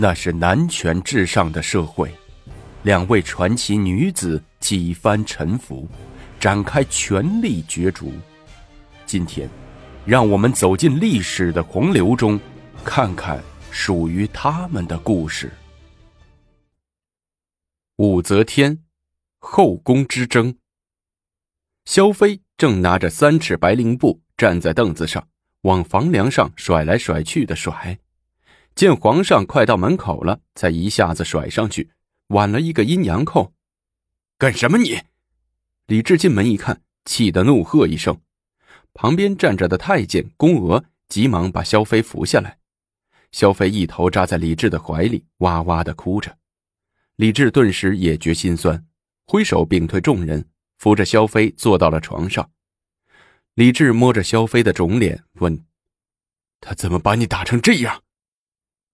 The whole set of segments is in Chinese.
那是男权至上的社会，两位传奇女子几番沉浮，展开权力角逐。今天，让我们走进历史的洪流中，看看属于他们的故事。武则天，后宫之争。萧妃正拿着三尺白绫布站在凳子上，往房梁上甩来甩去的甩。见皇上快到门口了，才一下子甩上去，挽了一个阴阳扣。干什么你？李治进门一看，气得怒喝一声。旁边站着的太监宫娥急忙把萧妃扶下来。萧妃一头扎在李治的怀里，哇哇的哭着。李治顿时也觉心酸，挥手屏退众人，扶着萧妃坐到了床上。李治摸着萧妃的肿脸，问：“他怎么把你打成这样？”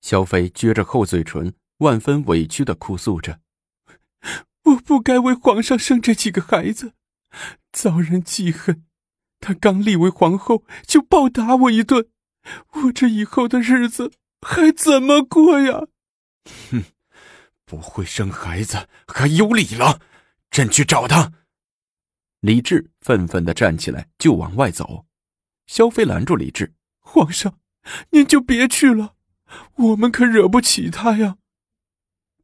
萧妃撅着厚嘴唇，万分委屈的哭诉着：“ 我不该为皇上生这几个孩子，遭人记恨。他刚立为皇后就暴打我一顿，我这以后的日子还怎么过呀？”哼，不会生孩子还有理了？朕去找他。李治愤愤的站起来就往外走，萧妃拦住李治：“皇上，您就别去了。”我们可惹不起他呀！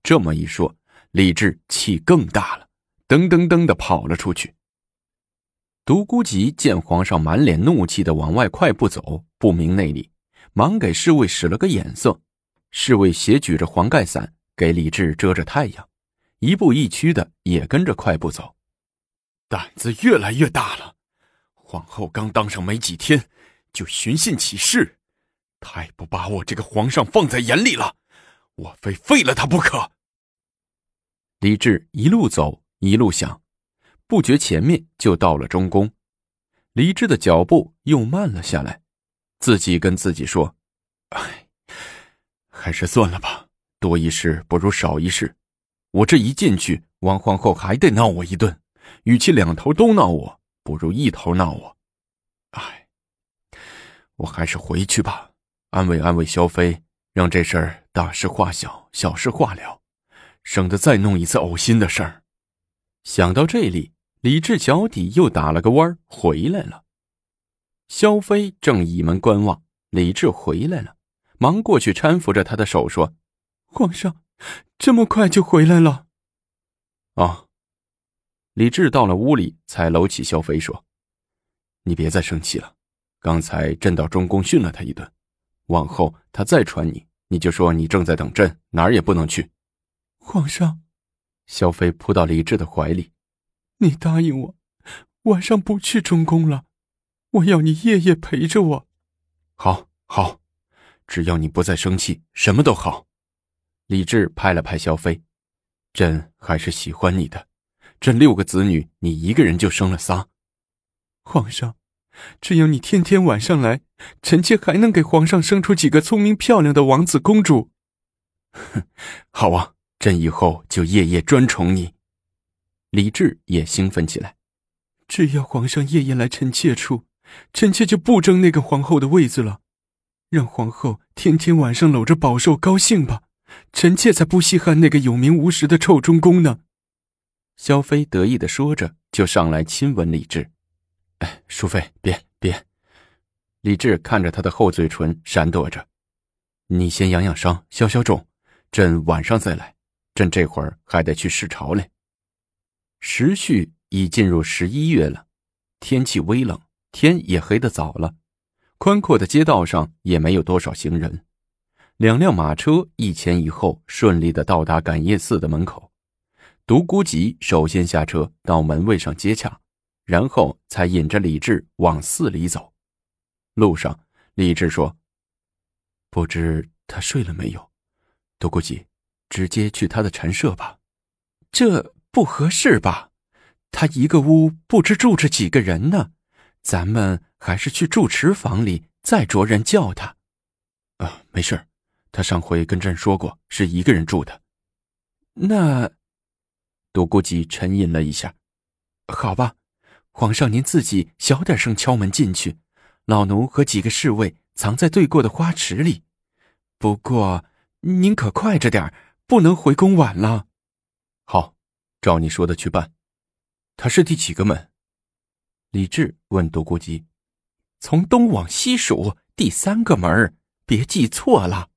这么一说，李治气更大了，噔噔噔的跑了出去。独孤及见皇上满脸怒气的往外快步走，不明内里，忙给侍卫使了个眼色。侍卫斜举着黄盖伞给李治遮着太阳，一步一趋的也跟着快步走。胆子越来越大了，皇后刚当上没几天，就寻衅起事。太不把我这个皇上放在眼里了，我非废了他不可。李治一路走一路想，不觉前面就到了中宫。李治的脚步又慢了下来，自己跟自己说：“哎，还是算了吧，多一事不如少一事。我这一进去，王皇后还得闹我一顿，与其两头都闹我，不如一头闹我。哎，我还是回去吧。”安慰安慰萧妃，让这事儿大事化小，小事化了，省得再弄一次呕心的事儿。想到这里，李治脚底又打了个弯回来了。萧妃正倚门观望，李治回来了，忙过去搀扶着他的手说：“皇上，这么快就回来了？”啊！李治到了屋里，才搂起萧妃说：“你别再生气了，刚才朕到中宫训了他一顿。”往后他再传你，你就说你正在等朕，哪儿也不能去。皇上，萧妃扑到李治的怀里，你答应我，晚上不去中宫了，我要你夜夜陪着我。好，好，只要你不再生气，什么都好。李治拍了拍萧妃，朕还是喜欢你的。朕六个子女，你一个人就生了仨。皇上。只要你天天晚上来，臣妾还能给皇上生出几个聪明漂亮的王子公主。哼，好啊，朕以后就夜夜专宠你。李治也兴奋起来。只要皇上夜夜来臣妾处，臣妾就不争那个皇后的位子了。让皇后天天晚上搂着宝寿高兴吧，臣妾才不稀罕那个有名无实的臭中宫呢。萧妃得意的说着，就上来亲吻李治。哎，淑妃，别别！李治看着他的厚嘴唇，闪躲着。你先养养伤，消消肿，朕晚上再来。朕这会儿还得去视朝嘞。时序已进入十一月了，天气微冷，天也黑得早了。宽阔的街道上也没有多少行人，两辆马车一前一后，顺利的到达感业寺的门口。独孤及首先下车到门卫上接洽。然后才引着李治往寺里走。路上，李治说：“不知他睡了没有？独孤及，直接去他的禅舍吧。这不合适吧？他一个屋不知住着几个人呢。咱们还是去住持房里，再着人叫他。啊，没事他上回跟朕说过，是一个人住的。那……独孤及沉吟了一下，好吧。”皇上，您自己小点声敲门进去，老奴和几个侍卫藏在对过的花池里。不过，您可快着点不能回宫晚了。好，照你说的去办。他是第几个门？李治问独孤吉。从东往西数，第三个门别记错了。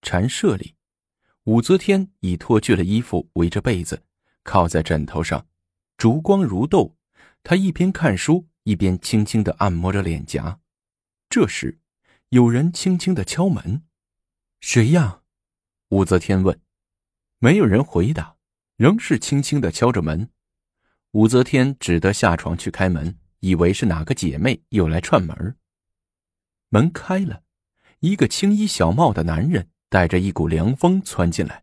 禅舍里，武则天已脱去了衣服，围着被子，靠在枕头上，烛光如豆。他一边看书，一边轻轻的按摩着脸颊。这时，有人轻轻的敲门。谁呀？武则天问。没有人回答，仍是轻轻的敲着门。武则天只得下床去开门，以为是哪个姐妹又来串门。门开了，一个青衣小帽的男人带着一股凉风窜进来。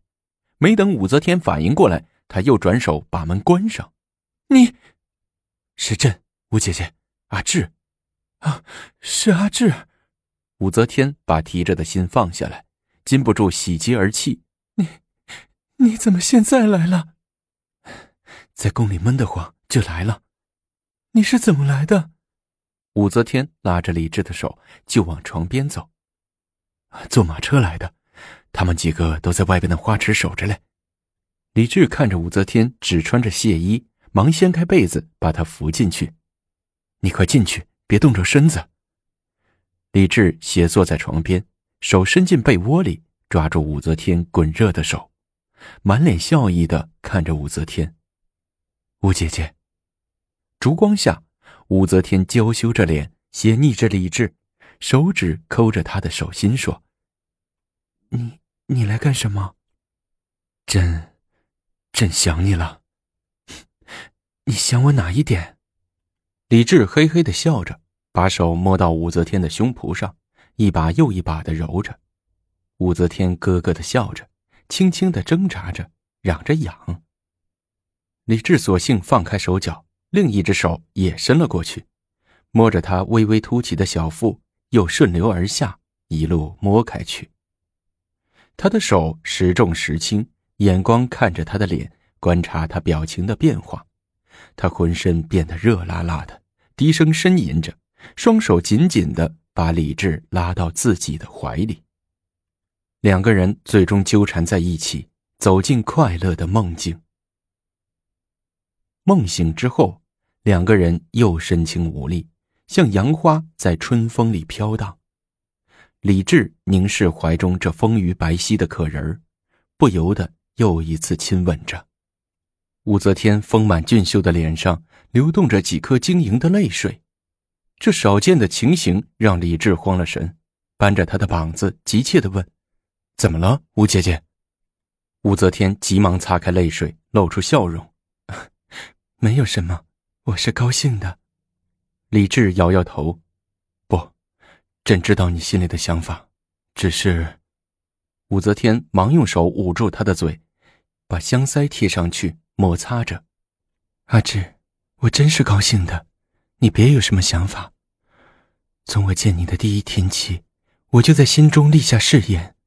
没等武则天反应过来，他又转手把门关上。你，是朕，吴姐姐，阿志，啊，是阿志。武则天把提着的心放下来，禁不住喜极而泣。你。你怎么现在来了？在宫里闷得慌，就来了。你是怎么来的？武则天拉着李治的手就往床边走。坐马车来的，他们几个都在外边的花池守着嘞。李治看着武则天只穿着亵衣，忙掀开被子把她扶进去。你快进去，别冻着身子。李治斜坐在床边，手伸进被窝里，抓住武则天滚热的手。满脸笑意的看着武则天，武姐姐。烛光下，武则天娇羞着脸，斜睨着李治，手指抠着他的手心，说：“你你来干什么？朕，朕想你了。你想我哪一点？”李治嘿嘿的笑着，把手摸到武则天的胸脯上，一把又一把的揉着。武则天咯咯的笑着。轻轻的挣扎着，嚷着痒。李治索性放开手脚，另一只手也伸了过去，摸着她微微凸起的小腹，又顺流而下，一路摸开去。他的手时重时轻，眼光看着她的脸，观察她表情的变化。他浑身变得热辣辣的，低声呻吟着，双手紧紧的把李治拉到自己的怀里。两个人最终纠缠在一起，走进快乐的梦境。梦醒之后，两个人又身轻无力，像杨花在春风里飘荡。李治凝视怀中这丰腴白皙的可人儿，不由得又一次亲吻着。武则天丰满俊秀的脸上流动着几颗晶莹的泪水，这少见的情形让李治慌了神，扳着他的膀子，急切的问。怎么了，吴姐姐？武则天急忙擦开泪水，露出笑容：“ 没有什么，我是高兴的。”李治摇摇头：“不，朕知道你心里的想法，只是……”武则天忙用手捂住他的嘴，把香腮贴上去摩擦着：“阿志，我真是高兴的，你别有什么想法。从我见你的第一天起，我就在心中立下誓言。”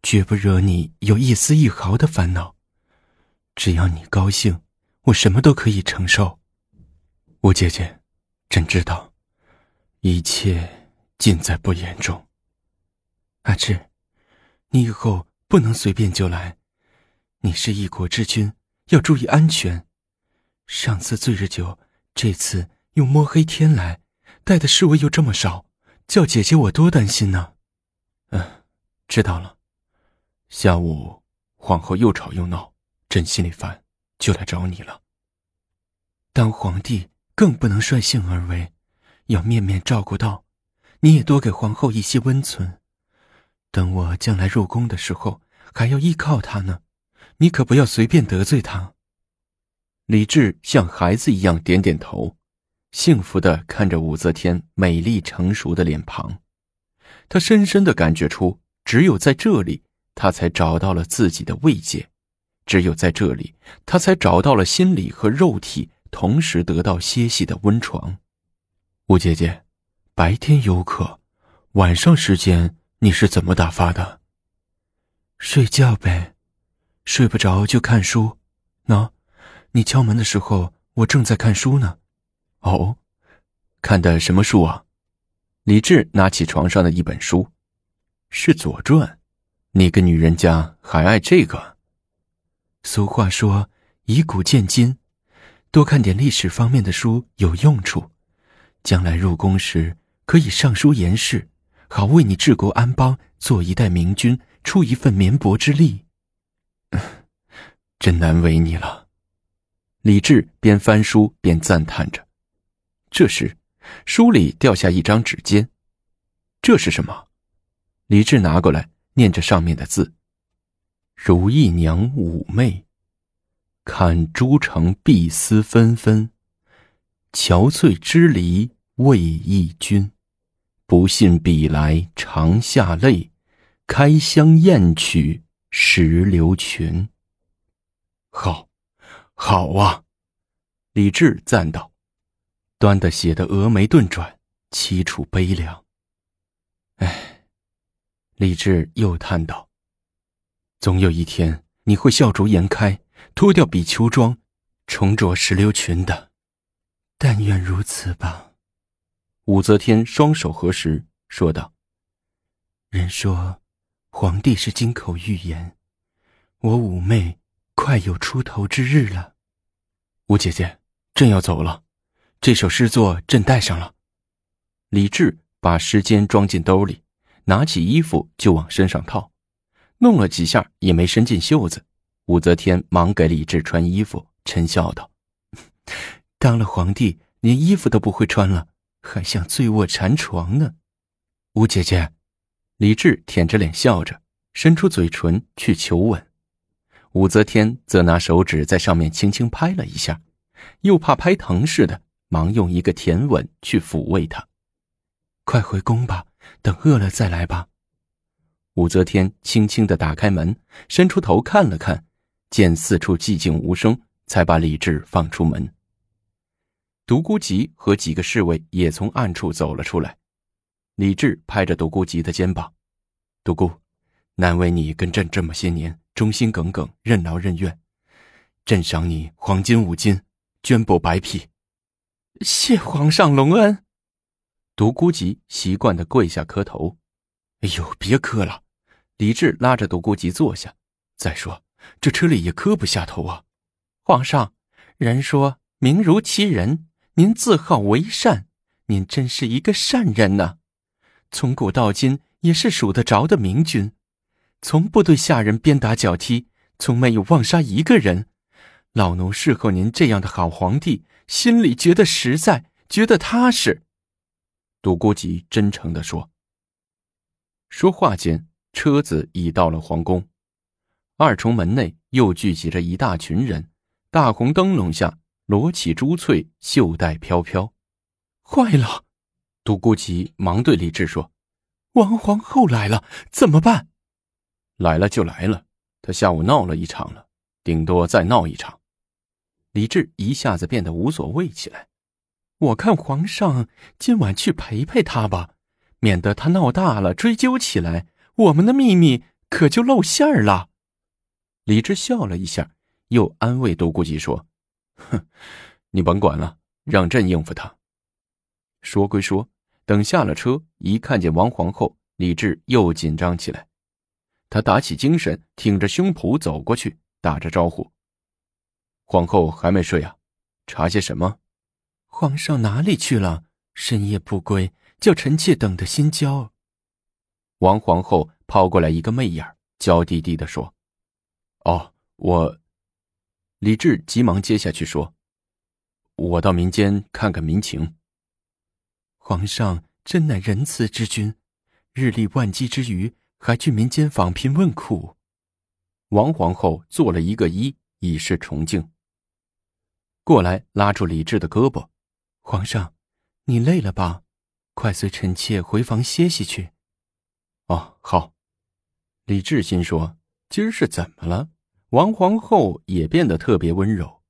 绝不惹你有一丝一毫的烦恼，只要你高兴，我什么都可以承受。吴姐姐，朕知道，一切尽在不言中。阿志，你以后不能随便就来，你是一国之君，要注意安全。上次醉日酒，这次又摸黑天来，带的侍卫又这么少，叫姐姐我多担心呢。嗯，知道了。下午，皇后又吵又闹，朕心里烦，就来找你了。当皇帝更不能率性而为，要面面照顾到。你也多给皇后一些温存。等我将来入宫的时候，还要依靠她呢。你可不要随便得罪她。李治像孩子一样点点头，幸福的看着武则天美丽成熟的脸庞。他深深的感觉出，只有在这里。他才找到了自己的慰藉，只有在这里，他才找到了心理和肉体同时得到歇息的温床。吴姐姐，白天有课，晚上时间你是怎么打发的？睡觉呗，睡不着就看书。喏，你敲门的时候，我正在看书呢。哦，看的什么书啊？李治拿起床上的一本书，是《左传》。你个女人家还爱这个？俗话说以古鉴今，多看点历史方面的书有用处，将来入宫时可以上书言事，好为你治国安邦做一代明君出一份绵薄之力。真难为你了。李治边翻书边赞叹着。这时，书里掉下一张纸笺，这是什么？李治拿过来，念着上面的字：“如意娘妩媚，看朱城碧丝纷纷，憔悴之离为忆君。不信比来长下泪，开箱验取石榴裙。”好，好啊！李治赞道。端的写的峨眉顿转，凄楚悲凉。哎，李治又叹道：“总有一天你会笑逐颜开，脱掉比丘装，重着石榴裙的。但愿如此吧。”武则天双手合十，说道：“人说，皇帝是金口玉言，我妩媚快有出头之日了。吴姐姐，朕要走了。”这首诗作朕带上了。李治把诗笺装进兜里，拿起衣服就往身上套，弄了几下也没伸进袖子。武则天忙给李治穿衣服，嗔笑道：“ 当了皇帝，连衣服都不会穿了，还想醉卧禅床呢？”吴姐姐，李治舔着脸笑着，伸出嘴唇去求吻。武则天则拿手指在上面轻轻拍了一下，又怕拍疼似的。忙用一个甜吻去抚慰他，快回宫吧，等饿了再来吧。武则天轻轻的打开门，伸出头看了看，见四处寂静无声，才把李治放出门。独孤及和几个侍卫也从暗处走了出来。李治拍着独孤及的肩膀：“独孤，难为你跟朕这么些年忠心耿耿、任劳任怨，朕赏你黄金五斤，绢帛白匹。”谢皇上隆恩。独孤及习惯的跪下磕头。哎呦，别磕了！李治拉着独孤及坐下。再说，这车里也磕不下头啊。皇上，人说名如其人，您自号为善，您真是一个善人呐。从古到今也是数得着的明君，从不对下人鞭打脚踢，从没有妄杀一个人。老奴侍候您这样的好皇帝。心里觉得实在，觉得踏实。独孤及真诚的说。说话间，车子已到了皇宫，二重门内又聚集着一大群人，大红灯笼下，罗绮珠翠，袖带飘飘。坏了！独孤及忙对李治说：“王皇后来了，怎么办？”来了就来了，他下午闹了一场了，顶多再闹一场。李治一下子变得无所谓起来。我看皇上今晚去陪陪他吧，免得他闹大了追究起来，我们的秘密可就露馅儿了。李治笑了一下，又安慰独孤及说：“哼，你甭管了，让朕应付他。”说归说，等下了车，一看见王皇后，李治又紧张起来。他打起精神，挺着胸脯走过去，打着招呼。皇后还没睡啊？查些什么？皇上哪里去了？深夜不归，叫臣妾等得心焦。王皇后抛过来一个媚眼，娇滴滴的说：“哦，我。”李治急忙接下去说：“我到民间看看民情。”皇上真乃仁慈之君，日理万机之余，还去民间访贫问苦。王皇后做了一个揖，以示崇敬。过来拉住李治的胳膊，皇上，你累了吧？快随臣妾回房歇息去。哦，好。李治心说：今儿是怎么了？王皇后也变得特别温柔。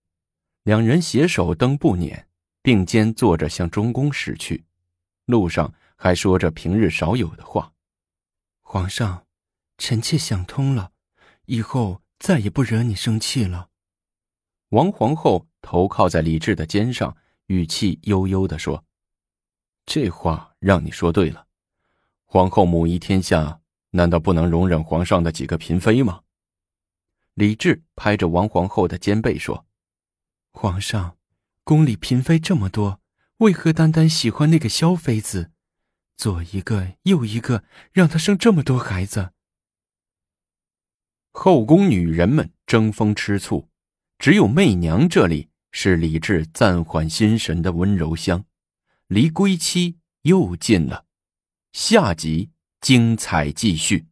两人携手登步辇，并肩坐着向中宫驶去。路上还说着平日少有的话。皇上，臣妾想通了，以后再也不惹你生气了。王皇后。头靠在李治的肩上，语气悠悠的说：“这话让你说对了，皇后母仪天下，难道不能容忍皇上的几个嫔妃吗？李治拍着王皇后的肩背说：“皇上，宫里嫔妃这么多，为何单单喜欢那个萧妃子？左一个右一个，让她生这么多孩子？”后宫女人们争风吃醋，只有媚娘这里是李治暂缓心神的温柔乡，离归期又近了。下集精彩继续。